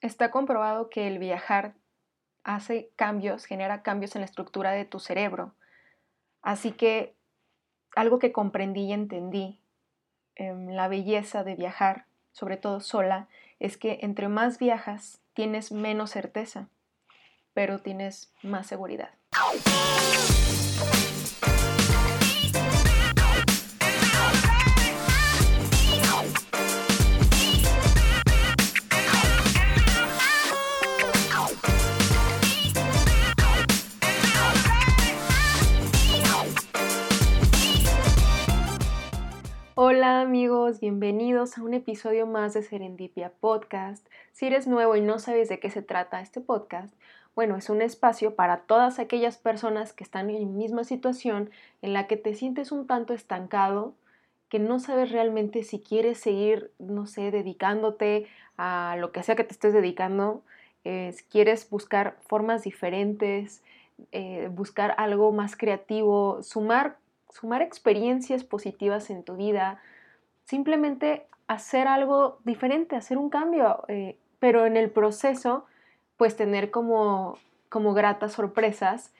Está comprobado que el viajar hace cambios, genera cambios en la estructura de tu cerebro. Así que algo que comprendí y entendí, en la belleza de viajar, sobre todo sola, es que entre más viajas tienes menos certeza, pero tienes más seguridad. Bienvenidos a un episodio más de Serendipia Podcast. Si eres nuevo y no sabes de qué se trata este podcast, bueno, es un espacio para todas aquellas personas que están en la misma situación en la que te sientes un tanto estancado, que no sabes realmente si quieres seguir, no sé, dedicándote a lo que sea que te estés dedicando, eh, si quieres buscar formas diferentes, eh, buscar algo más creativo, sumar sumar experiencias positivas en tu vida, simplemente hacer algo diferente, hacer un cambio, eh, pero en el proceso, pues tener como, como gratas sorpresas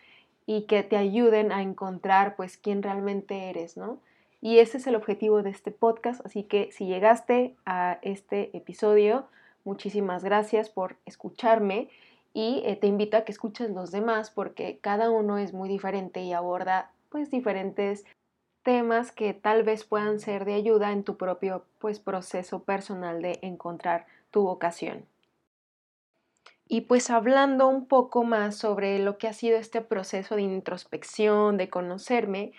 y que te ayuden a encontrar pues quién realmente eres, ¿no? Y ese es el objetivo de este podcast, así que si llegaste a este episodio, muchísimas gracias por escucharme y eh, te invito a que escuches los demás porque cada uno es muy diferente y aborda pues diferentes temas que tal vez puedan ser de ayuda en tu propio pues proceso personal de encontrar tu vocación. Y pues hablando un poco más sobre lo que ha sido este proceso de introspección, de conocerme,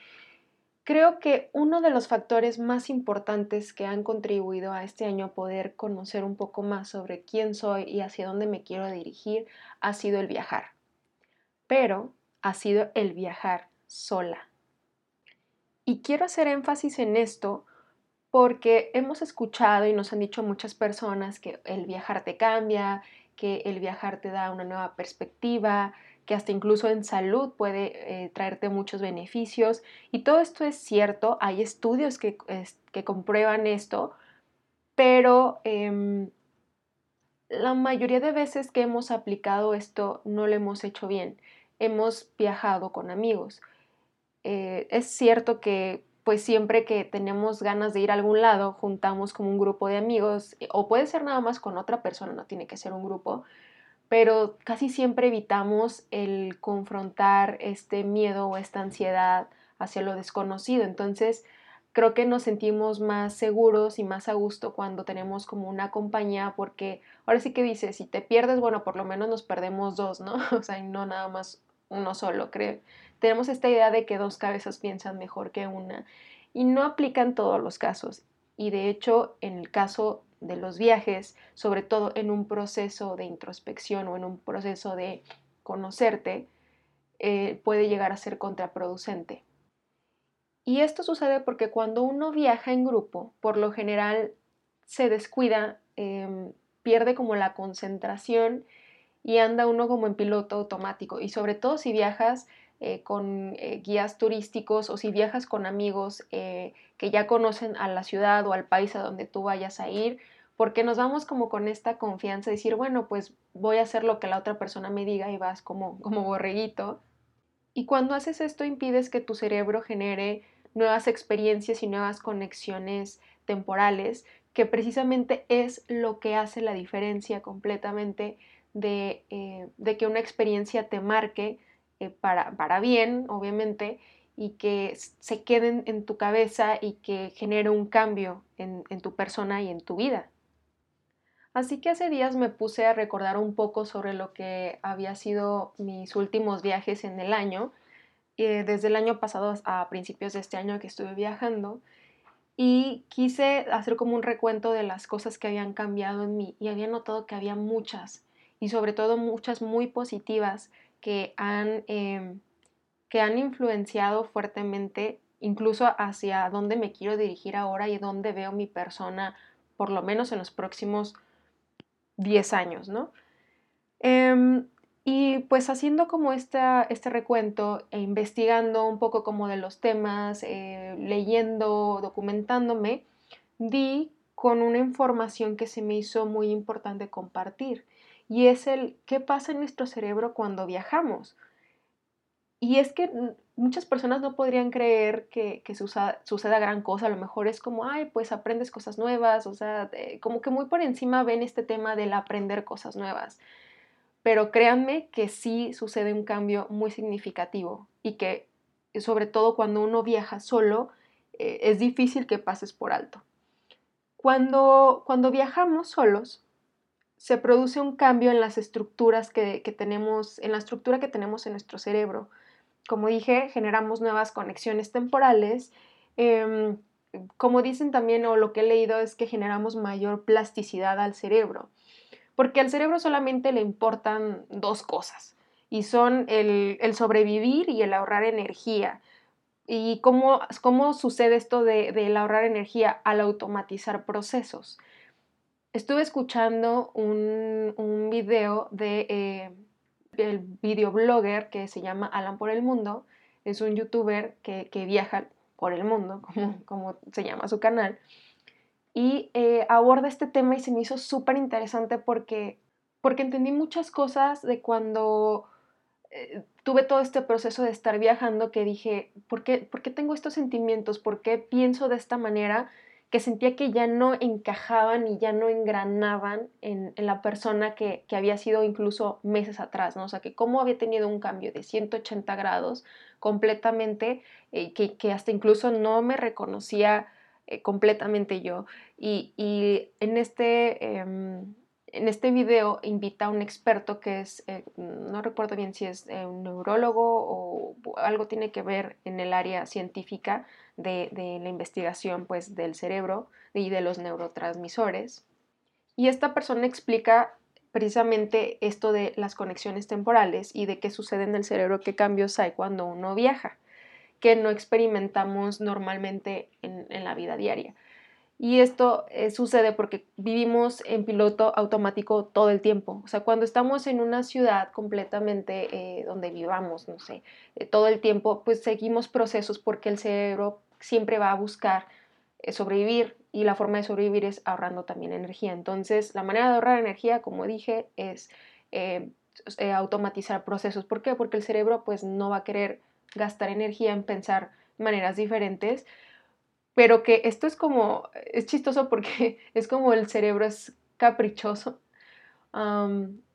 creo que uno de los factores más importantes que han contribuido a este año a poder conocer un poco más sobre quién soy y hacia dónde me quiero dirigir ha sido el viajar. Pero ha sido el viajar sola. Y quiero hacer énfasis en esto porque hemos escuchado y nos han dicho muchas personas que el viajar te cambia, que el viajar te da una nueva perspectiva, que hasta incluso en salud puede eh, traerte muchos beneficios. Y todo esto es cierto, hay estudios que, que comprueban esto, pero em, la mayoría de veces que hemos aplicado esto no lo hemos hecho bien. Hemos viajado con amigos. Eh, es cierto que pues siempre que tenemos ganas de ir a algún lado, juntamos como un grupo de amigos, eh, o puede ser nada más con otra persona, no tiene que ser un grupo, pero casi siempre evitamos el confrontar este miedo o esta ansiedad hacia lo desconocido. Entonces, creo que nos sentimos más seguros y más a gusto cuando tenemos como una compañía, porque ahora sí que dice, si te pierdes, bueno, por lo menos nos perdemos dos, ¿no? O sea, no nada más uno solo, creo tenemos esta idea de que dos cabezas piensan mejor que una y no aplica en todos los casos. Y de hecho, en el caso de los viajes, sobre todo en un proceso de introspección o en un proceso de conocerte, eh, puede llegar a ser contraproducente. Y esto sucede porque cuando uno viaja en grupo, por lo general se descuida, em, pierde como la concentración y anda uno como en piloto automático. Y sobre todo si viajas eh, con eh, guías turísticos o si viajas con amigos eh, que ya conocen a la ciudad o al país a donde tú vayas a ir, porque nos vamos como con esta confianza de decir, bueno, pues voy a hacer lo que la otra persona me diga y vas como, como borreguito. Y cuando haces esto impides que tu cerebro genere nuevas experiencias y nuevas conexiones temporales, que precisamente es lo que hace la diferencia completamente de, de que una experiencia te marque eh, para, bien, obviamente, y que se queden en tu cabeza y que genere un cambio en, tu persona y en tu vida. Así que hace días me puse a recordar un poco sobre lo que había sido mis últimos viajes en el año, eh, desde el año pasado a principios de este año que estuve viajando, y quise hacer como un recuento de las cosas que habían cambiado en mí y había notado que había muchas, y sobre todo muchas muy positivas que han, em, que han influenciado fuertemente incluso hacia dónde me quiero dirigir ahora y dónde veo mi persona, por lo menos en los próximos 10 años, ¿no? Em, y pues haciendo como esta, este recuento e investigando un poco como de los temas, eh, leyendo, documentándome, di con una información que se me hizo muy importante compartir y es el qué pasa en nuestro cerebro cuando viajamos. Y es que muchas personas no podrían creer que, suceda, gran cosa, a lo mejor es como, ay, pues aprendes cosas nuevas, o sea, como que muy por encima ven este tema del aprender cosas nuevas. Pero créanme que sí sucede un cambio muy significativo y que sobre todo cuando uno viaja solo, eh, es difícil que pases por alto. Cuando, cuando viajamos solos, se produce un cambio en las estructuras que, que tenemos, en la estructura que tenemos en nuestro cerebro como dije, generamos nuevas conexiones temporales. Em, como dicen también, o lo que he leído, es que generamos mayor plasticidad al cerebro. Porque al cerebro solamente le importan dos cosas, y son el, sobrevivir y el ahorrar energía. ¿Y cómo, cómo sucede esto de, ahorrar energía al automatizar procesos? Estuve escuchando un, un video de eh, el videoblogger que se llama Alan por el Mundo, es un youtuber que, viaja por el mundo, como, se llama su canal, y eh, aborda este tema y se me hizo súper interesante porque, porque entendí muchas cosas de cuando eh, tuve todo este proceso de estar viajando que dije, ¿por qué, ¿por qué tengo estos sentimientos? ¿Por qué pienso de esta manera? Que sentía que ya no encajaban y ya no engranaban en, la persona que, había sido incluso meses atrás, ¿no? O sea, que cómo había tenido un cambio de 180 grados completamente, eh, que, hasta incluso no me reconocía eh, completamente yo. Y, en este... Em, en este video invita a un experto que es, eh, no recuerdo bien si es un neurólogo o algo tiene que ver en el área científica, de, la investigación pues, del cerebro y de los neurotransmisores. Y esta persona explica precisamente esto de las conexiones temporales y de qué sucede en el cerebro, qué cambios hay cuando uno viaja, que no experimentamos normalmente en, la vida diaria. Y esto eh, sucede porque vivimos en piloto automático todo el tiempo. O sea, cuando estamos en una ciudad completamente eh, donde vivamos, no sé, eh, todo el tiempo, pues seguimos procesos porque el cerebro siempre va a buscar sobrevivir y la forma de sobrevivir es ahorrando también energía. Entonces, la manera de ahorrar energía, como dije, es automatizar procesos. ¿Por qué? Porque el cerebro pues no va a querer gastar energía en pensar maneras diferentes, pero que esto es como, es chistoso porque es como el cerebro es caprichoso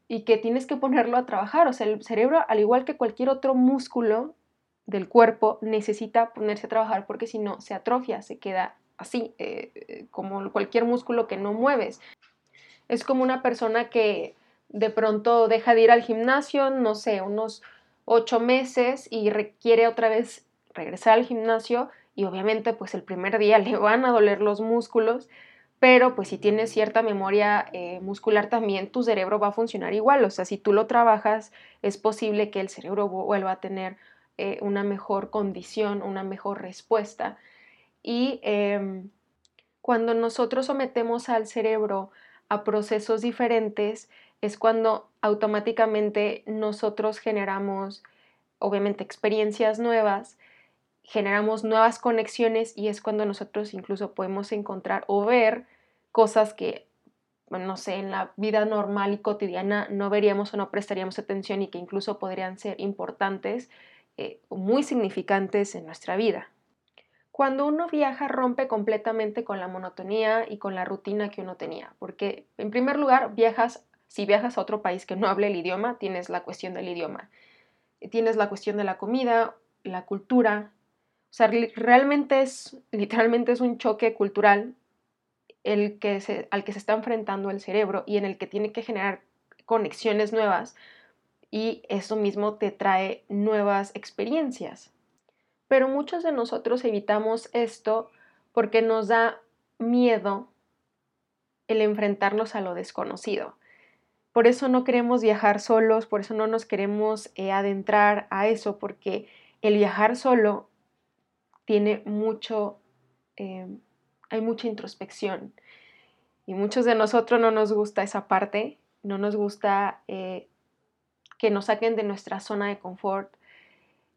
y que tienes que ponerlo a trabajar. O sea, el cerebro, al igual que cualquier otro músculo, del cuerpo necesita ponerse a trabajar porque si no se atrofia, se queda así, eh, eh, como cualquier músculo que no mueves. Es como una persona que de pronto deja de ir al gimnasio, no sé, unos ocho meses y requiere otra vez regresar al gimnasio y obviamente pues el primer día le van a doler los músculos, pero pues si tienes cierta memoria eh, muscular también tu cerebro va a funcionar igual, o sea, si tú lo trabajas es posible que el cerebro vuelva a tener eh, una mejor condición, una mejor respuesta. Y em, cuando nosotros sometemos al cerebro a procesos diferentes, es cuando automáticamente nosotros generamos, obviamente, experiencias nuevas, generamos nuevas conexiones y es cuando nosotros incluso podemos encontrar o ver cosas que, no sé, en la vida normal y cotidiana no veríamos o no prestaríamos atención y que incluso podrían ser importantes eh, muy significantes en nuestra vida. Cuando uno viaja rompe completamente con la monotonía y con la rutina que uno tenía, porque en primer lugar viajas, si viajas a otro país que no hable el idioma, tienes la cuestión del idioma, tienes la cuestión de la comida, la cultura, sea, realmente es, literalmente es un choque cultural el que al que se está enfrentando el cerebro y en el que tiene que generar conexiones nuevas y eso mismo te trae nuevas experiencias. Pero muchos de nosotros evitamos esto porque nos da miedo el enfrentarnos a lo desconocido. Por eso no queremos viajar solos, por eso no nos queremos eh, adentrar a eso, porque el viajar solo tiene mucho, eh, hay mucha introspección. Y muchos de nosotros no nos gusta esa parte, no nos gusta eh, que nos saquen de nuestra zona de confort.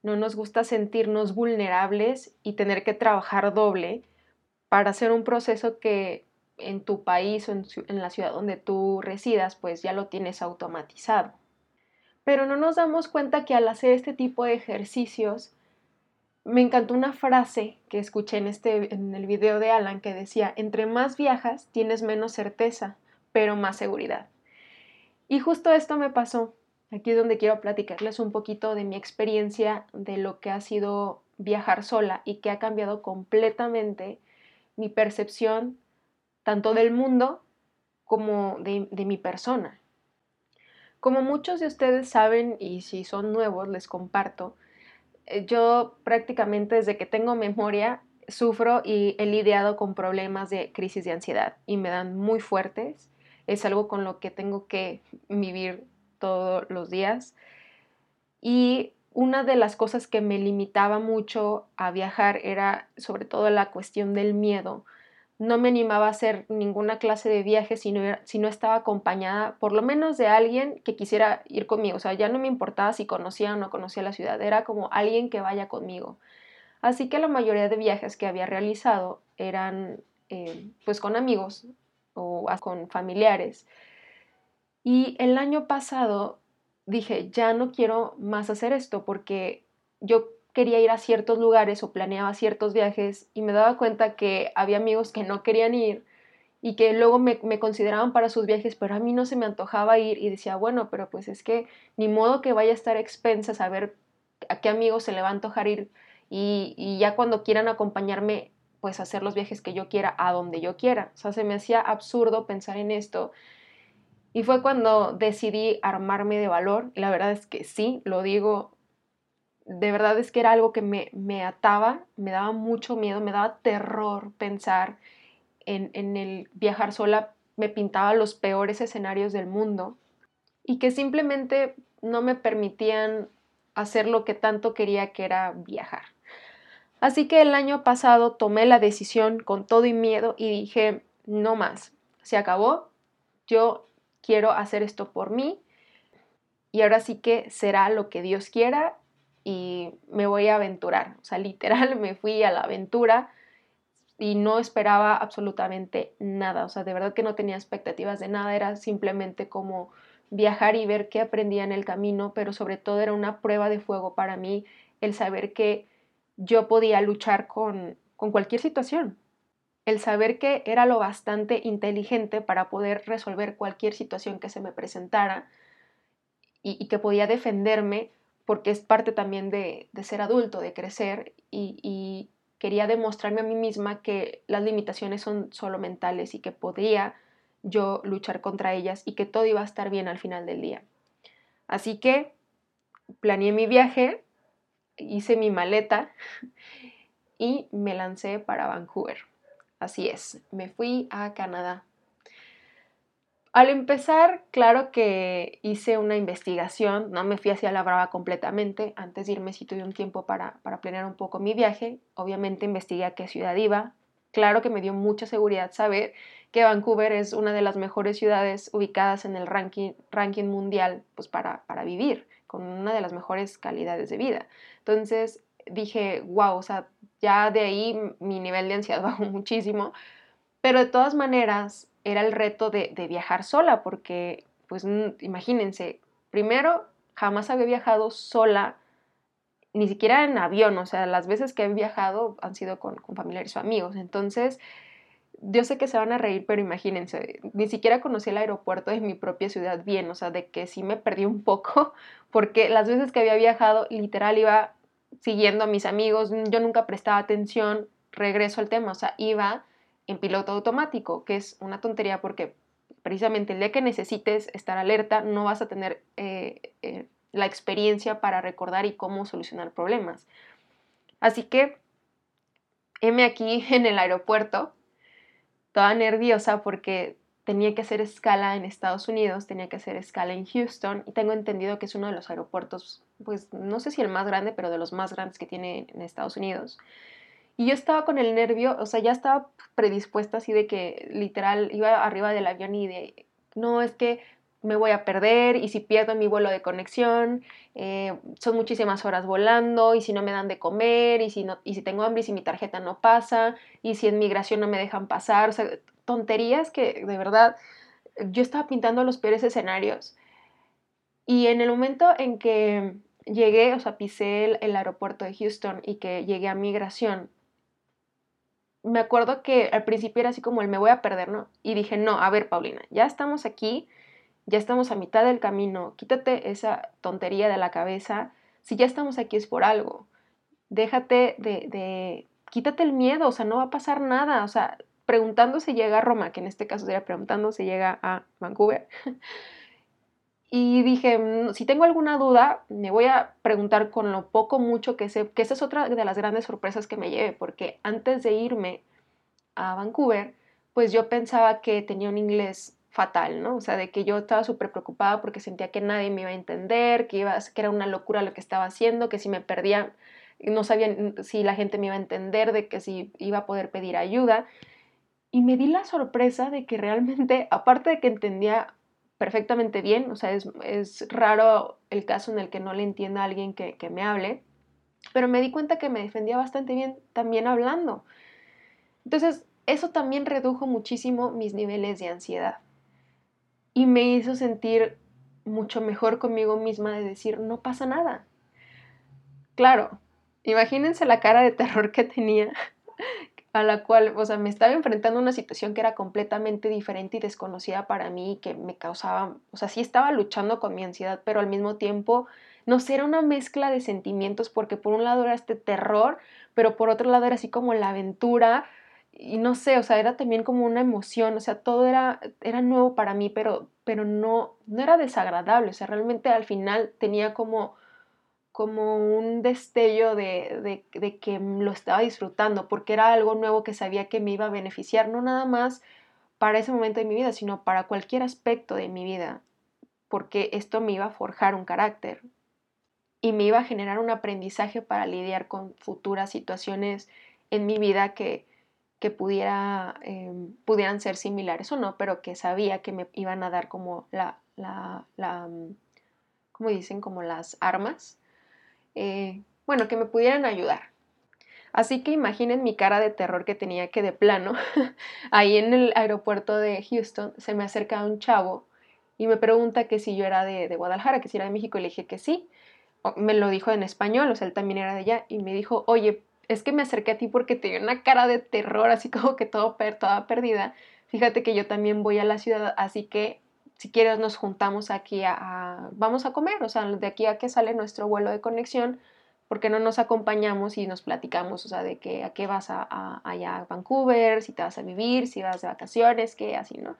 No nos gusta sentirnos vulnerables y tener que trabajar doble para hacer un proceso que en tu país o en, en la ciudad donde tú residas, pues ya lo tienes automatizado. Pero no nos damos cuenta que al hacer este tipo de ejercicios, me encantó una frase que escuché en, este, en el video de Alan que decía, entre más viajas tienes menos certeza, pero más seguridad. Y justo esto me pasó. Aquí es donde quiero platicarles un poquito de mi experiencia de lo que ha sido viajar sola y que ha cambiado completamente mi percepción tanto del mundo como de, de mi persona. Como muchos de ustedes saben y si son nuevos les comparto, yo prácticamente desde que tengo memoria sufro y he lidiado con problemas de crisis de ansiedad y me dan muy fuertes. Es algo con lo que tengo que vivir todos los días. Y una de las cosas que me limitaba mucho a viajar era sobre todo la cuestión del miedo no me animaba a hacer ninguna clase de viaje si no, si no, estaba acompañada por lo menos de alguien que quisiera ir conmigo. O sea, ya no me importaba si conocía o no conocía la ciudad, era como alguien que vaya conmigo. Así que la mayoría de viajes que había realizado eran eh, pues con amigos o con familiares. Y el año pasado dije, ya no quiero más hacer esto porque yo quería ir a ciertos lugares o planeaba ciertos viajes y me daba cuenta que había amigos que no querían ir y que luego me, consideraban para sus viajes, pero a mí no se me antojaba ir y decía, bueno, pero pues es que ni modo que vaya a estar expensa saber a qué amigos se le va a antojar ir y, y ya cuando quieran acompañarme, pues hacer los viajes que yo quiera, a donde yo quiera. O sea, se me hacía absurdo pensar en esto. Y fue cuando decidí armarme de valor. Y la verdad es que sí, lo digo de verdad es que era algo que me, ataba, me daba mucho miedo, me daba terror pensar en, en el viajar sola, me pintaba los peores escenarios del mundo y que simplemente no me permitían hacer lo que tanto quería que era viajar. Así que el año pasado tomé la decisión con todo y miedo y dije, no más, se acabó, yo quiero hacer esto por mí y ahora sí que será lo que Dios quiera y me voy a aventurar. O sea, literal me fui a la aventura y no esperaba absolutamente nada. O sea, de verdad que no tenía expectativas de nada. Era simplemente como viajar y ver qué aprendía en el camino, pero sobre todo era una prueba de fuego para mí el saber que yo podía luchar con, con cualquier situación. El saber que era lo bastante inteligente para poder resolver cualquier situación que se me presentara y, y que podía defenderme porque es parte también de, ser adulto, de crecer y, quería demostrarme a mí misma que las limitaciones son solo mentales y que podría yo luchar contra ellas y que todo iba a estar bien al final del día. Así que planeé mi viaje, hice mi maleta y me lancé para Vancouver. Así es, me fui a Canadá. Al empezar, claro que hice una investigación, no me fui hacia la brava completamente, antes de irme sí tuve un tiempo para, planear un poco mi viaje, obviamente investigué a qué ciudad iba, claro que me dio mucha seguridad saber que Vancouver es una de las mejores ciudades ubicadas en el ranking, ranking mundial pues para, para vivir, con una de las mejores calidades de vida. Entonces dije, wow, o sea, ya de ahí mi nivel de ansiedad bajó muchísimo, pero de todas maneras era el reto de, viajar sola, porque, pues, imagínense, primero, jamás había viajado sola, ni siquiera en avión, o sea, las veces que he viajado han sido con, familiares o amigos, entonces, yo sé que se van a reír, pero imagínense, ni siquiera conocí el aeropuerto de mi propia ciudad bien, o sea, de que sí me perdí un poco, porque las veces que había viajado, literal iba siguiendo a mis amigos, yo nunca prestaba atención, regreso al tema, o sea, iba en piloto automático, que es una tontería porque precisamente el día que necesites estar alerta no vas a tener eh, eh, la experiencia para recordar y cómo solucionar problemas. Así que, heme aquí en el aeropuerto, toda nerviosa porque tenía que hacer escala en Estados Unidos, tenía que hacer escala en Houston y tengo entendido que es uno de los aeropuertos, pues no sé si el más grande, pero de los más grandes que tiene en Estados Unidos. Y yo estaba con el nervio, o sea, ya estaba predispuesta así de que literal iba arriba del avión y de, no, es que me voy a perder y si pierdo mi vuelo de conexión, eh, son muchísimas horas volando y si no me dan de comer y si, no, y si tengo hambre y si mi tarjeta no pasa y si en migración no me dejan pasar, o sea, tonterías que de verdad yo estaba pintando los peores escenarios. Y en el momento en que llegué, o sea, pisé el, el aeropuerto de Houston y que llegué a migración, me acuerdo que al principio era así como el me voy a perder, ¿no? Y dije, no, a ver, Paulina, ya estamos aquí, ya estamos a mitad del camino, quítate esa tontería de la cabeza, si ya estamos aquí es por algo, déjate de, de, quítate el miedo, o sea, no va a pasar nada, o sea, preguntando si llega a Roma, que en este caso sería preguntando si llega a Vancouver. Y dije, mm, si tengo alguna duda, me voy a preguntar con lo poco, mucho que sé, que esa es otra de las grandes sorpresas que me lleve, porque antes de irme a Vancouver, pues yo pensaba que tenía un inglés fatal, ¿no? O sea, de que yo estaba súper preocupada porque sentía que nadie me iba a entender, que, que era una locura lo que estaba haciendo, que si me perdía, no sabía si la gente me iba a entender, de que si iba a poder pedir ayuda. Y me di la sorpresa de que realmente, aparte de que entendía perfectamente bien, o sea, es, raro el caso en el que no le entienda a alguien que, que me hable, pero me di cuenta que me defendía bastante bien también hablando. Entonces, eso también redujo muchísimo mis niveles de ansiedad y me hizo sentir mucho mejor conmigo misma de decir, no pasa nada. Claro, imagínense la cara de terror que tenía a la cual, o sea, me estaba enfrentando a una situación que era completamente diferente y desconocida para mí, que me causaba, o sea, sí estaba luchando con mi ansiedad, pero al mismo tiempo, no sé, era una mezcla de sentimientos, porque por un lado era este terror, pero por otro lado era así como la aventura, y no sé, o sea, era también como una emoción, o sea, todo era, era nuevo para mí, pero, pero no, no era desagradable, o sea, realmente al final tenía como como un destello de, que lo estaba disfrutando, porque era algo nuevo que sabía que me iba a beneficiar, no nada más para ese momento de mi vida, sino para cualquier aspecto de mi vida, porque esto me iba a forjar un carácter y me iba a generar un aprendizaje para lidiar con futuras situaciones en mi vida que, que pudiera, em, pudieran ser similares o no, pero que sabía que me iban a dar como la, la, la mm, como dicen, como las armas eh, bueno, que me pudieran ayudar. Así que imaginen mi cara de terror que tenía que de plano, ahí en el aeropuerto de Houston, se me acerca un chavo y me pregunta que si yo era de, Guadalajara, que si era de México, y le dije que sí. Me lo dijo en español, o sea, él también era de allá, y me dijo, oye, es que me acerqué a ti porque te dio una cara de terror, así como que todo toda perdida. Fíjate que yo también voy a la ciudad, así que si quieres nos juntamos aquí a, vamos a comer, o sea, de aquí a que sale nuestro vuelo de conexión, porque no nos acompañamos y nos platicamos, o sea, de que a qué vas a, allá a Vancouver, si te vas a vivir, si vas de vacaciones, qué así, ¿no?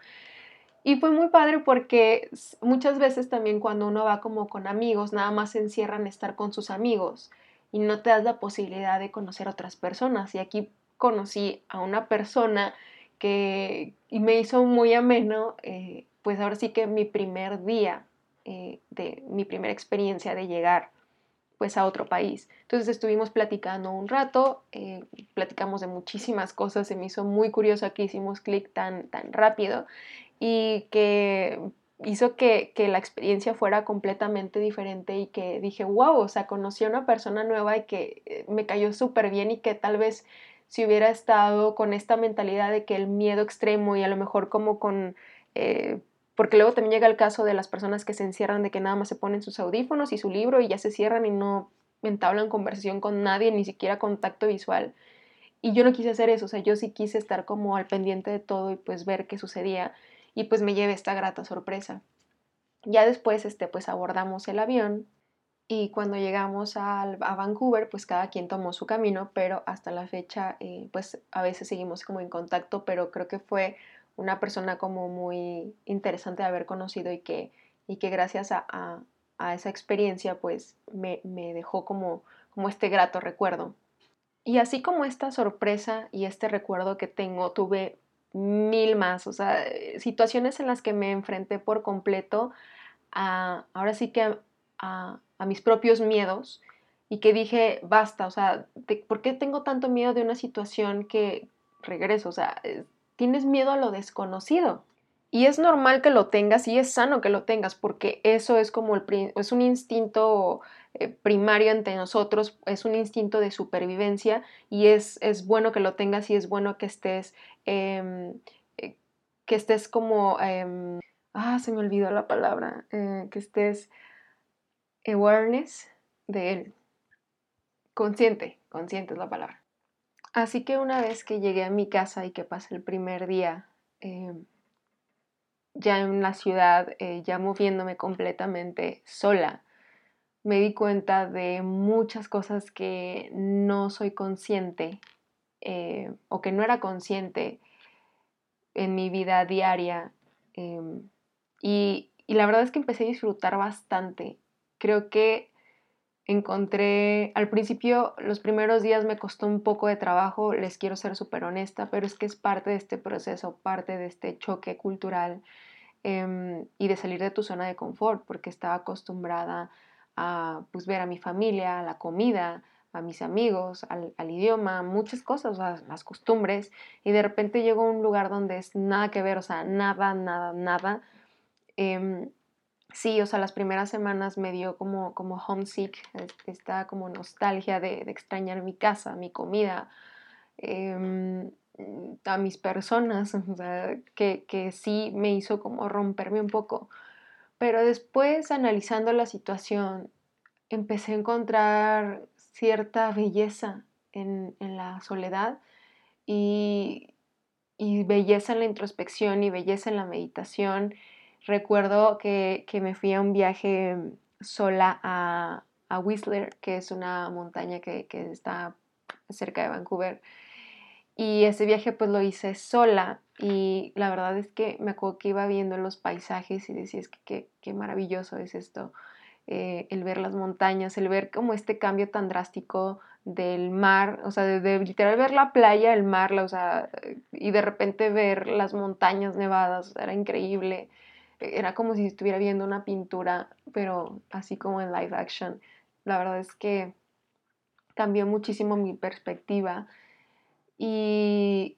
Y fue muy padre porque muchas veces también cuando uno va como con amigos, nada más se encierran estar con sus amigos y no te das la posibilidad de conocer a otras personas. Y aquí conocí a una persona que y me hizo muy ameno eh, pues ahora sí que mi primer día eh, de mi primera experiencia de llegar pues a otro país. Entonces estuvimos platicando un rato, eh, platicamos de muchísimas cosas, se me hizo muy curioso que hicimos clic tan, tan rápido y que hizo que, que, la experiencia fuera completamente diferente y que dije, wow, o sea, conocí a una persona nueva y que eh, me cayó súper bien y que tal vez si hubiera estado con esta mentalidad de que el miedo extremo y a lo mejor como con porque luego también llega el caso de las personas que se encierran de que nada más se ponen sus audífonos y su libro y ya se cierran y no entablan conversación con nadie, ni siquiera contacto visual. Y yo no quise hacer eso, o sea, yo sí quise estar como al pendiente de todo y pues ver qué sucedía y pues me llevé esta grata sorpresa. Ya después, este, pues abordamos el avión y cuando llegamos a, a Vancouver, pues cada quien tomó su camino, pero hasta la fecha, eh, pues a veces seguimos como en contacto, pero creo que fue una persona como muy interesante de haber conocido y que, y que gracias a, esa experiencia pues me, dejó como, como este grato recuerdo. Y así como esta sorpresa y este recuerdo que tengo, tuve mil más, o sea, situaciones en las que me enfrenté por completo a, ahora sí que a, a mis propios miedos y que dije, basta, o sea, ¿por qué tengo tanto miedo de una situación que regreso? O sea, tienes miedo a lo desconocido. Y es normal que lo tengas y es sano que lo tengas porque eso es como el, es un instinto eh, primario ante nosotros, es un instinto de supervivencia y es, es, bueno que lo tengas y es bueno que estés em, eh, que estés como, em, ah, se me olvidó la palabra, eh, que estés awareness de él. Consciente, consciente es la palabra. Así que una vez que llegué a mi casa y que pasé el primer día em, ya en la ciudad, eh, ya moviéndome completamente sola, me di cuenta de muchas cosas que no soy consciente eh, o que no era consciente en mi vida diaria. Y la verdad es que empecé a disfrutar bastante. Creo que encontré, al principio, los primeros días me costó un poco de trabajo, les quiero ser súper honesta, pero es que es parte de este proceso, parte de este choque cultural em, y de salir de tu zona de confort, porque estaba acostumbrada a pues, ver a mi familia, a la comida, a mis amigos, al, idioma, muchas cosas, las costumbres, y de repente llego a un lugar donde es nada que ver, o sea, nada, nada, nada. Em, sí, o sea, las primeras semanas me dio como, como homesick, esta como nostalgia de, extrañar mi casa, mi comida, em, a mis personas, o sea, que, que sí me hizo como romperme un poco. Pero después, analizando la situación, empecé a encontrar cierta belleza en, la soledad y, belleza en la introspección y belleza en la meditación. Recuerdo que, me fui a un viaje sola a, Whistler, que es una montaña que, está cerca de Vancouver. Y ese viaje pues lo hice sola y la verdad es que me acuerdo que iba viendo los paisajes y decía, es que qué maravilloso es esto. Eh, el ver las montañas, el ver como este cambio tan drástico del mar, o sea, de, literal ver la playa, el mar, o sea, y de repente ver las montañas nevadas, era increíble. Era como si estuviera viendo una pintura, pero así como en live action. La verdad es que cambió muchísimo mi perspectiva y,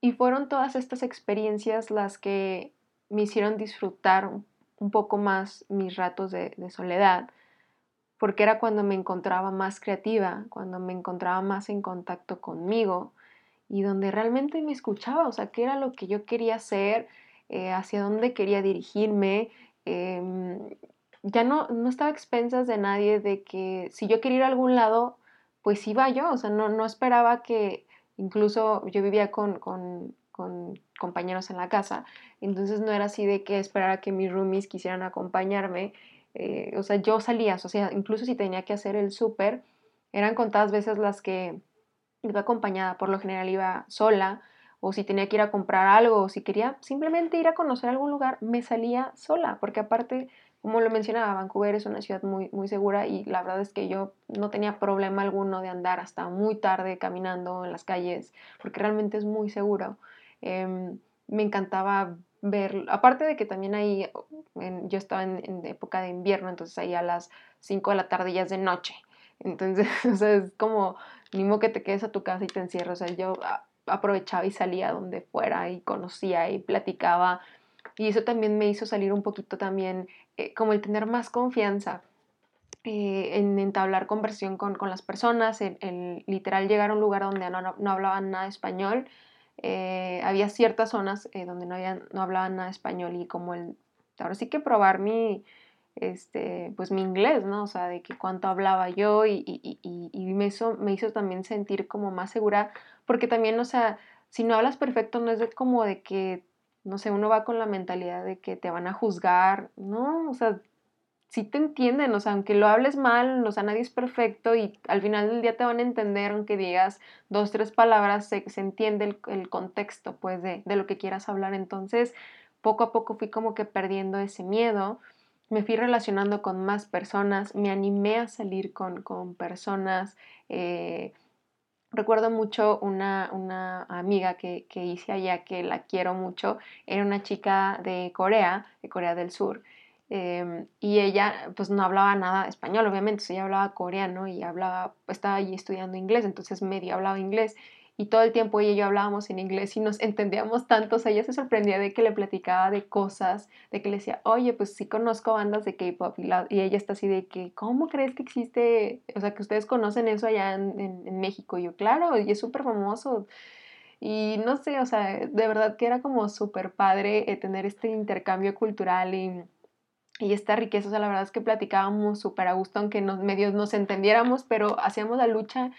y fueron todas estas experiencias las que me hicieron disfrutar un poco más mis ratos de, soledad, porque era cuando me encontraba más creativa, cuando me encontraba más en contacto conmigo y donde realmente me escuchaba, o sea, qué era lo que yo quería hacer, eh, hacia dónde quería dirigirme. Em, ya no, no estaba a expensas de nadie de que si yo quería ir a algún lado, pues iba yo, o sea, no, no esperaba que incluso yo vivía con, con compañeros en la casa. Entonces no era así de que esperar a que mis roomies quisieran acompañarme. Eh, o sea, yo salía, o sea, incluso si tenía que hacer el súper, eran contadas veces las que iba acompañada, por lo general iba sola, o si tenía que ir a comprar algo, o si quería simplemente ir a conocer algún lugar, me salía sola, porque aparte, como lo mencionaba, Vancouver es una ciudad muy, muy segura y la verdad es que yo no tenía problema alguno de andar hasta muy tarde caminando en las calles, porque realmente es muy seguro. Em, me encantaba ver, aparte de que también ahí, yo estaba en, época de invierno, entonces ahí a las 5 de la tarde ya es de noche. Entonces, o sea, es como, ni modo que te quedes a tu casa y te encierras. O sea, yo aprovechaba y salía donde fuera y conocía y platicaba. Y eso también me hizo salir un poquito también, eh, como el tener más confianza eh, en entablar conversación con, con las personas, en, literal llegar a un lugar donde no, no hablaban nada español eh, había ciertas zonas donde no, había, no hablaban nada español y como el, ahora sí que probar mi, este, pues mi inglés, ¿no? O sea, de que cuánto hablaba yo y, y, y, y me, hizo, me hizo también sentir como más segura, porque también, o sea, si no hablas perfecto no es de como de que, no sé, uno va con la mentalidad de que te van a juzgar, ¿no? O sea, si te entienden, o sea, aunque lo hables mal, o sea, nadie es perfecto y al final del día te van a entender, aunque digas dos, tres palabras, se, se entiende el, contexto, pues, de, de, lo que quieras hablar. Entonces, poco a poco fui como que perdiendo ese miedo, me fui relacionando con más personas, me animé a salir con, con personas. Eh, recuerdo mucho una, una amiga que, que hice allá, que la quiero mucho, era una chica de Corea, de Corea del Sur. Em, y ella pues no hablaba nada español, obviamente, ella hablaba coreano y hablaba, estaba allí estudiando inglés, entonces medio hablaba inglés y todo el tiempo ella y yo hablábamos en inglés y nos entendíamos tanto, o sea, ella se sorprendía de que le platicaba de cosas, de que le decía, oye, pues sí conozco bandas de K-Pop y, ella está así de que, ¿cómo crees que existe? O sea, que ustedes conocen eso allá en México. Y yo, claro, y es súper famoso. Y no sé, o sea, de verdad que era como súper padre eh, tener este intercambio cultural y, y, esta riqueza. O sea, la verdad es que platicábamos súper a gusto, aunque nos, medios nos entendiéramos, pero hacíamos la lucha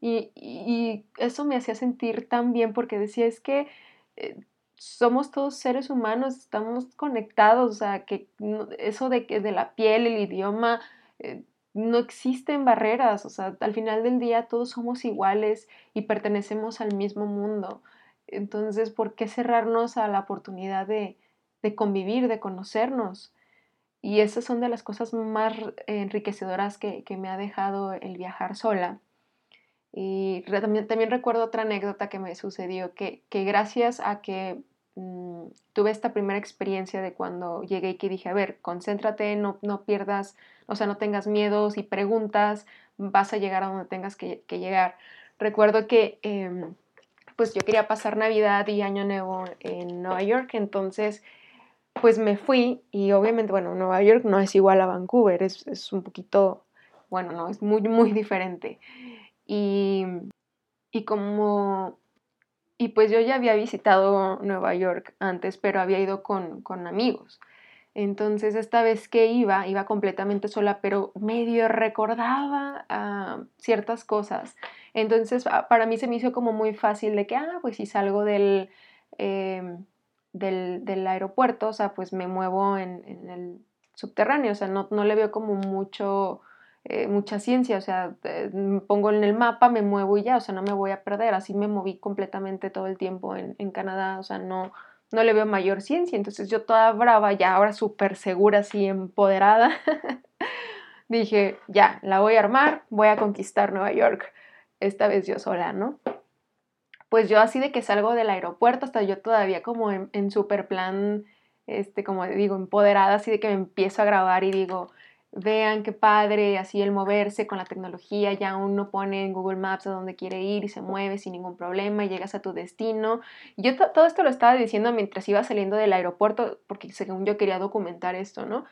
y, eso me hacía sentir tan bien porque decía, es que... Eh, somos todos seres humanos, estamos conectados, o sea, que eso de de la piel, el idioma, eh, no existen barreras, o sea, al final del día todos somos iguales y pertenecemos al mismo mundo. Entonces, ¿por qué cerrarnos a la oportunidad de, de convivir, de conocernos? Y esas son de las cosas más enriquecedoras que, que me ha dejado el viajar sola. Y también, recuerdo otra anécdota que me sucedió, que, que gracias a que mm, tuve esta primera experiencia de cuando llegué y que dije, a ver, concéntrate, no, no pierdas, o sea, no tengas miedos y preguntas, vas a llegar a donde tengas que, llegar. Recuerdo que em, pues yo quería pasar Navidad y Año Nuevo en Nueva York, entonces pues me fui y obviamente, bueno, Nueva York no es igual a Vancouver, es, es un poquito, bueno, no, es muy, muy diferente. Y, y como, y pues yo ya había visitado Nueva York antes, pero había ido con, con amigos. Entonces esta vez que iba, iba completamente sola, pero medio recordaba ah, ciertas cosas. Entonces ah, para mí se me hizo como muy fácil de que, ah, pues si salgo del, em, del, del, aeropuerto, o sea, pues me muevo en, el subterráneo, o sea, no, no le veo como mucho eh, mucha ciencia, o sea, eh, me pongo en el mapa, me muevo y ya, o sea, no me voy a perder, así me moví completamente todo el tiempo en, en Canadá, o sea, no, no le veo mayor ciencia, entonces yo toda brava, ya ahora súper segura, así empoderada, dije, ya, la voy a armar, voy a conquistar Nueva York, esta vez yo sola, ¿no? Pues yo así de que salgo del aeropuerto, hasta yo todavía como en, en super plan, este, como digo, empoderada, así de que me empiezo a grabar y digo, vean qué padre, así el moverse con la tecnología, ya uno pone en Google Maps a dónde quiere ir y se mueve sin ningún problema y llegas a tu destino. Yo todo esto lo estaba diciendo mientras iba saliendo del aeropuerto, porque según yo quería documentar esto, ¿no?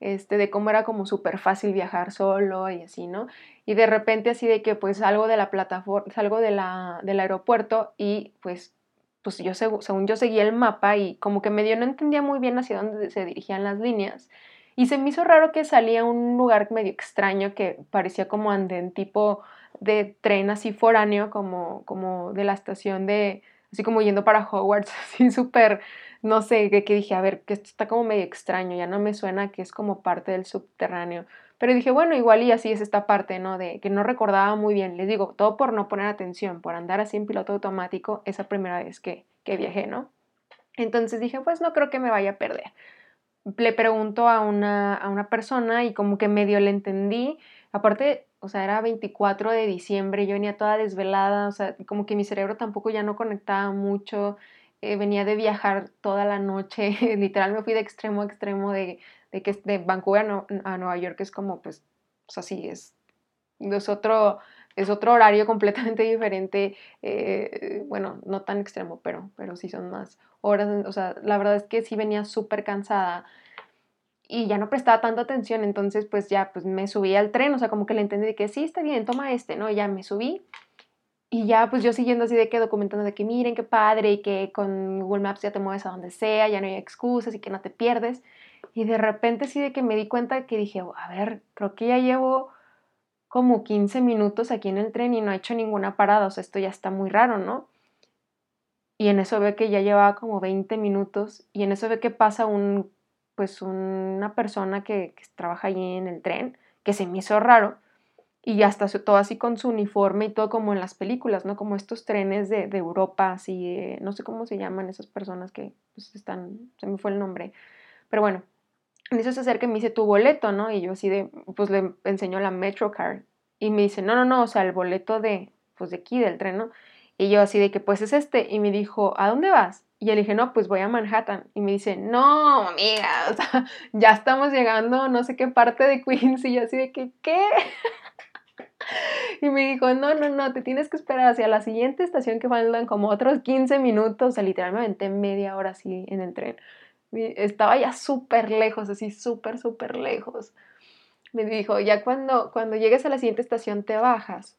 Este, de cómo era como súper fácil viajar solo y así, ¿no? Y de repente así de que pues salgo de la plataforma, salgo de la, del aeropuerto y pues pues yo según yo seguía el mapa y como que medio no entendía muy bien hacia dónde se dirigían las líneas y se me hizo raro que salía a un lugar medio extraño que parecía como andén tipo de tren así foráneo, como, como de la estación de, así como yendo para Hogwarts, así súper, no sé, que, que dije, a ver, que esto está como medio extraño, ya no me suena que es como parte del subterráneo. Pero dije, bueno, igual y así es esta parte, ¿no? De que no recordaba muy bien. Les digo, todo por no poner atención, por andar así en piloto automático esa primera vez que, que viajé, ¿no? Entonces dije, pues no creo que me vaya a perder le pregunto a una, a una persona y como que medio le entendí. Aparte, o sea, era 24 de diciembre, yo venía toda desvelada, o sea, como que mi cerebro tampoco ya no conectaba mucho, eh, venía de viajar toda la noche, literal me fui de extremo a extremo de, de que de Vancouver a, Nueva York es como, pues, o sea, sí, es, es otro, es otro horario completamente diferente, eh, bueno, no tan extremo, pero, pero sí son más horas, o sea, la verdad es que sí venía súper cansada y ya no prestaba tanta atención, entonces pues ya pues me subí al tren, o sea, como que le entendí que sí, está bien, toma este, ¿no? ya me subí y ya pues yo siguiendo así de que documentando de que miren qué padre y que con Google Maps ya te mueves a donde sea, ya no hay excusas y que no te pierdes. Y de repente sí de que me di cuenta que dije, a ver, creo que ya llevo como 15 minutos aquí en el tren y no he hecho ninguna parada, o sea, esto ya está muy raro, ¿no? Y en eso ve que ya llevaba como 20 minutos y en eso ve que pasa un, pues una persona que, trabaja allí en el tren, que se me hizo raro, y ya está todo así con su uniforme y todo como en las películas, ¿no? Como estos trenes de, Europa, así, no sé cómo se llaman esas personas que pues están, se me fue el nombre, pero bueno, en eso se acerca y me dice tu boleto, ¿no? Y yo así de, pues le enseño la Metrocard y me dice, no, no, no, o sea, el boleto de, pues de aquí, del tren, ¿no? Y yo así de que, pues es este. Y me dijo, ¿a dónde vas? Y yo le dije, no, pues voy a Manhattan. Y me dice, no, amiga, o sea, ya estamos llegando, no sé qué parte de Queens. Y yo así de que, ¿qué? Y me dijo, no, no, no, te tienes que esperar hacia la siguiente estación que faltan como otros 15 minutos. O sea, literalmente media hora así en el tren. Estaba ya súper lejos, así súper, súper lejos. Me dijo, ya cuando, cuando llegues a la siguiente estación te bajas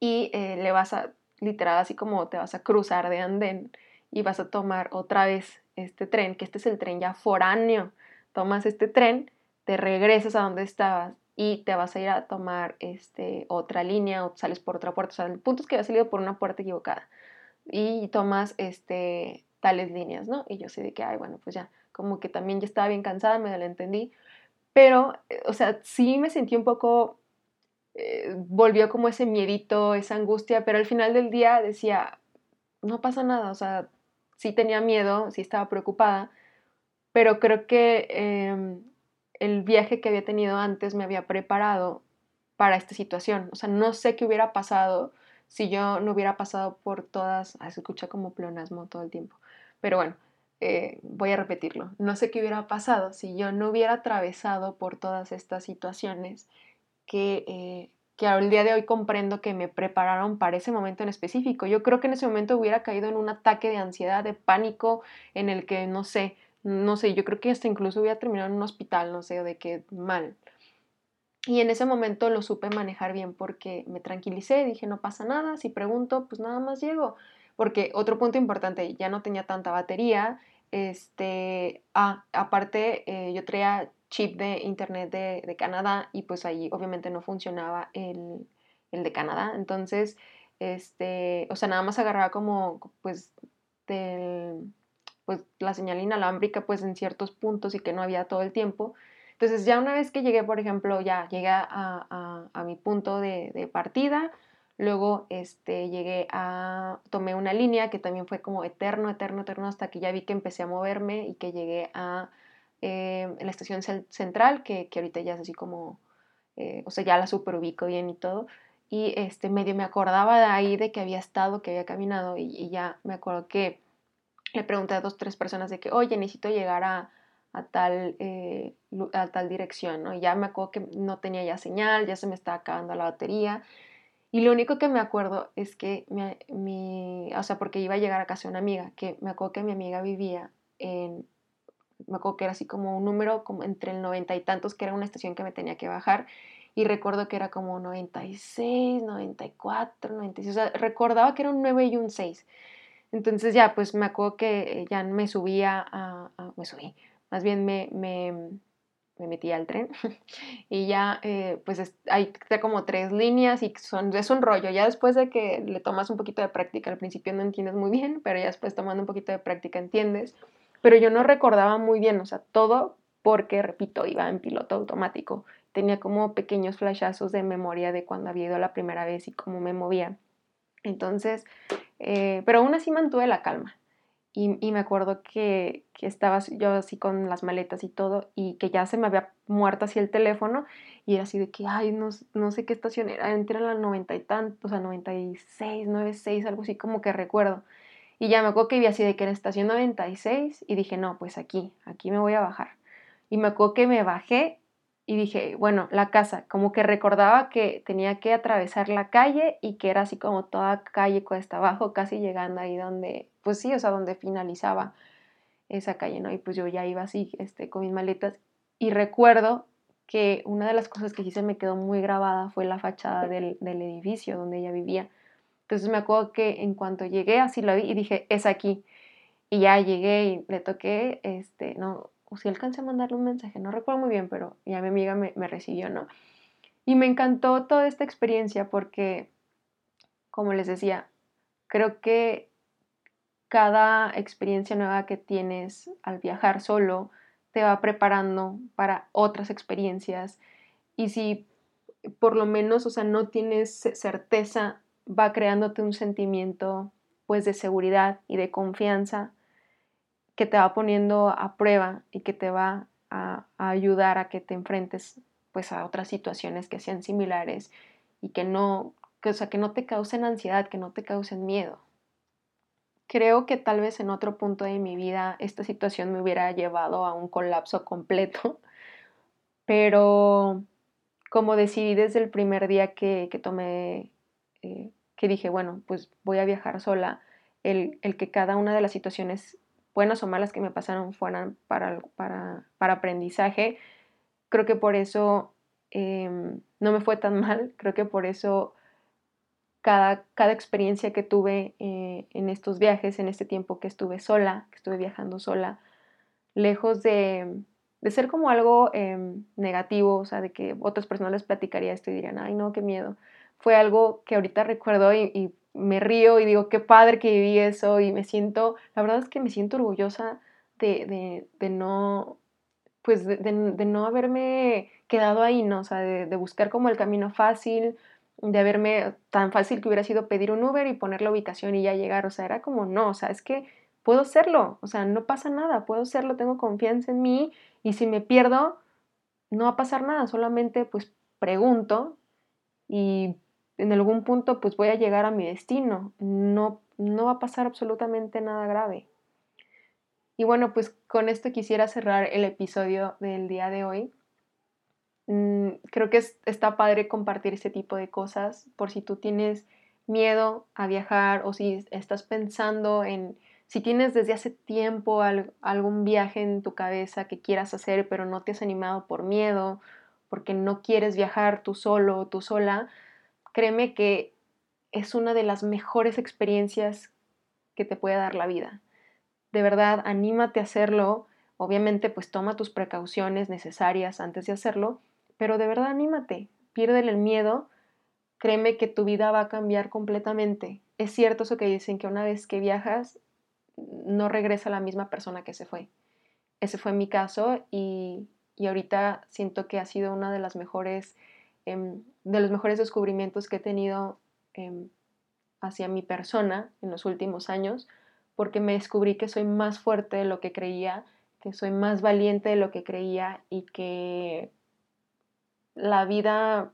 y eh, le vas a, literal así como te vas a cruzar de andén y vas a tomar otra vez este tren, que este es el tren ya foráneo. Tomas este tren, te regresas a donde estabas y te vas a ir a tomar este, otra línea o sales por otra puerta. O sea, el punto es que has salido por una puerta equivocada y tomas este, tales líneas, ¿no? Y yo sé de que, ay, bueno, pues ya, como que también ya estaba bien cansada, me lo entendí. Pero, eh, o sea, sí me sentí un poco, eh, volvió como ese miedito, esa angustia, pero al final del día decía, no pasa nada, o sea, sí tenía miedo, sí estaba preocupada, pero creo que em, el viaje que había tenido antes me había preparado para esta situación. O sea, no sé qué hubiera pasado si yo no hubiera pasado por todas, se escucha como pleonasmo todo el tiempo, pero bueno, eh, voy a repetirlo, no sé qué hubiera pasado si yo no hubiera atravesado por todas estas situaciones que, eh, que al día de hoy comprendo que me prepararon para ese momento en específico. Yo creo que en ese momento hubiera caído en un ataque de ansiedad, de pánico, en el que, no sé, no sé, yo creo que hasta incluso hubiera terminado en un hospital, no sé, de qué mal. Y en ese momento lo supe manejar bien porque me tranquilicé, dije, no pasa nada, si pregunto, pues nada más llego. Porque otro punto importante, ya no tenía tanta batería, este, ah, aparte eh, yo traía chip de internet de, Canadá y pues ahí obviamente no funcionaba el, el, de Canadá, entonces, este, o sea, nada más agarraba como, pues, del, pues, la señal inalámbrica, pues, en ciertos puntos y que no había todo el tiempo, entonces ya una vez que llegué, por ejemplo, ya llegué a, mi punto de, partida, luego este, llegué a, tomé una línea que también fue como eterno, eterno, eterno, hasta que ya vi que empecé a moverme y que llegué a eh, la estación central, que, ahorita ya es así como, eh, o sea, ya la super ubico bien y todo. Y este, medio me acordaba de ahí de que había estado, que había caminado y, y ya me acuerdo que le pregunté a dos, tres personas de que, oye, necesito llegar a, a tal, eh, a tal dirección, ¿no? ya me acuerdo que no tenía ya señal, ya se me estaba acabando la batería. Y lo único que me acuerdo es que mi, o sea, porque iba a llegar a casa una amiga, que me acuerdo que mi amiga vivía en, me acuerdo que era así como un número como entre el noventa y tantos, que era una estación que me tenía que bajar, y recuerdo que era como 96, 94, 96, o sea, recordaba que era un 9 y un 6. Entonces ya, pues me acuerdo que ya me subía a, me subí, más bien me, me metí al tren y ya eh, pues hay como tres líneas y son, es un rollo, ya después de que le tomas un poquito de práctica, al principio no entiendes muy bien, pero ya después tomando un poquito de práctica entiendes, pero yo no recordaba muy bien, o sea, todo porque, repito, iba en piloto automático, tenía como pequeños flashazos de memoria de cuando había ido la primera vez y cómo me movía. Entonces, eh, pero aún así mantuve la calma. Y, me acuerdo que, que, estaba yo así con las maletas y todo, y que ya se me había muerto así el teléfono, y era así de que, ay, no, no sé qué estación era, entre la noventa y tantos, o sea, 96, 96, algo así como que recuerdo. Y ya me acuerdo que vi así de que era estación 96, y dije, no, pues aquí, aquí me voy a bajar. Y me acuerdo que me bajé y dije, bueno, la casa, como que recordaba que tenía que atravesar la calle y que era así como toda calle cuesta abajo, casi llegando ahí donde, pues sí, o sea, donde finalizaba esa calle, ¿no? Y pues yo ya iba así, este, con mis maletas y recuerdo que una de las cosas que sí se me quedó muy grabada fue la fachada del, del edificio donde ella vivía. Entonces me acuerdo que en cuanto llegué así lo vi y dije, es aquí. Y ya llegué y le toqué, este, no, o si alcancé a mandarle un mensaje, no recuerdo muy bien, pero ya mi amiga me, recibió, ¿no? Y me encantó toda esta experiencia porque, como les decía, creo que cada experiencia nueva que tienes al viajar solo te va preparando para otras experiencias y si por lo menos, o sea, no tienes certeza, va creándote un sentimiento pues de seguridad y de confianza que te va poniendo a prueba y que te va a, ayudar a que te enfrentes pues a otras situaciones que sean similares y que no, que, que no te causen ansiedad, que no te causen miedo. Creo que tal vez en otro punto de mi vida esta situación me hubiera llevado a un colapso completo, pero como decidí desde el primer día que, que tomé, eh, que dije, bueno, pues voy a viajar sola, el, el que cada una de las situaciones buenas o malas que me pasaron fueran para, para, para aprendizaje. Creo que por eso em, no me fue tan mal, creo que por eso cada, cada experiencia que tuve eh, en estos viajes, en este tiempo que estuve sola, que estuve viajando sola, lejos de, de ser como algo em, negativo, o sea, de que otras personas les platicaría esto y dirían, ay no, qué miedo. Fue algo que ahorita recuerdo y, me río y digo, qué padre que viví eso y me siento, la verdad es que me siento orgullosa de, de, no, pues de, de, no haberme quedado ahí, ¿no? O sea, de, buscar como el camino fácil, de haberme tan fácil que hubiera sido pedir un Uber y poner la ubicación y ya llegar, o sea, era como, no, o sea, es que puedo hacerlo, o sea, no pasa nada, puedo hacerlo, tengo confianza en mí y si me pierdo, no va a pasar nada, solamente pues pregunto y en algún punto pues voy a llegar a mi destino, no, no va a pasar absolutamente nada grave. Y bueno, pues con esto quisiera cerrar el episodio del día de hoy. Mm, creo que está padre compartir este tipo de cosas por si tú tienes miedo a viajar o si estás pensando en si tienes desde hace tiempo algún viaje en tu cabeza que quieras hacer, pero no te has animado por miedo, porque no quieres viajar tú solo o tú sola, créeme que es una de las mejores experiencias que te puede dar la vida. De verdad, anímate a hacerlo. Obviamente, pues toma tus precauciones necesarias antes de hacerlo, pero de verdad anímate, piérdele el miedo. Créeme que tu vida va a cambiar completamente. Es cierto eso que dicen que una vez que viajas no regresa la misma persona que se fue. Ese fue mi caso y, ahorita siento que ha sido una de las mejores, em, de los mejores descubrimientos que he tenido em, hacia mi persona en los últimos años, porque me descubrí que soy más fuerte de lo que creía, que soy más valiente de lo que creía y que la vida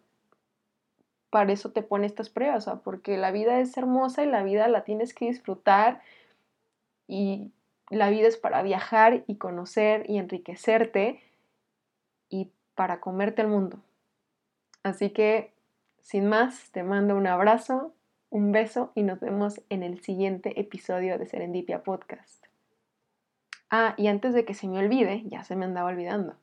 para eso te pone estas pruebas, porque la vida es hermosa y la vida la tienes que disfrutar y la vida es para viajar y conocer y enriquecerte y para comerte el mundo. Así que, sin más, te mando un abrazo, un beso y nos vemos en el siguiente episodio de Serendipia Podcast. Ah, y antes de que se me olvide, ya se me andaba olvidando,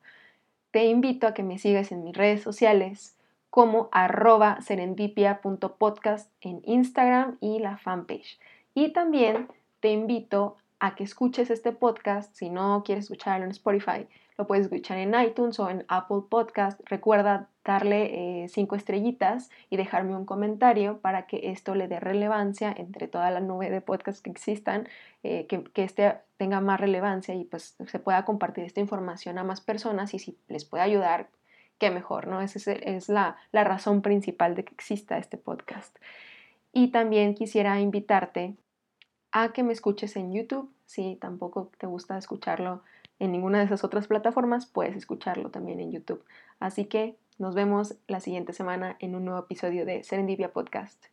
te invito a que me sigas en mis redes sociales como arroba serendipia.podcast en Instagram y la fanpage. Y también te invito a que escuches este podcast. Si no quieres escucharlo en Spotify, lo puedes escuchar en iTunes o en Apple Podcast. Recuerda darle eh, cinco estrellitas y dejarme un comentario para que esto le dé relevancia entre toda la nube de podcasts que existan, eh, que, que este tenga más relevancia y pues se pueda compartir esta información a más personas y si les puede ayudar, qué mejor, ¿no? Esa es, es la, la razón principal de que exista este podcast. Y también quisiera invitarte a que me escuches en YouTube. Si tampoco te gusta escucharlo en ninguna de esas otras plataformas, puedes escucharlo también en YouTube. Así que nos vemos la siguiente semana en un nuevo episodio de Serendipia Podcast.